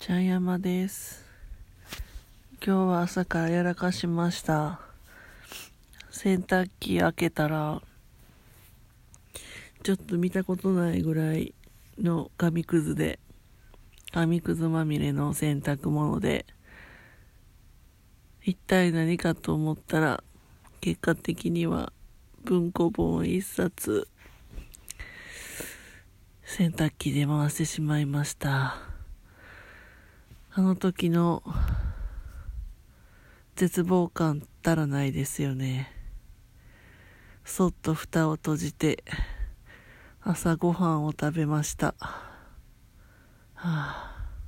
ちゃん山です。今日は朝からやらかしました。洗濯機開けたら、ちょっと見たことないぐらいの紙くずで、紙くずまみれの洗濯物で、一体何かと思ったら、結果的には文庫本一冊、洗濯機で回してしまいました。あの時の絶望感たらないですよね。そっと蓋を閉じて朝ごはんを食べました。はあ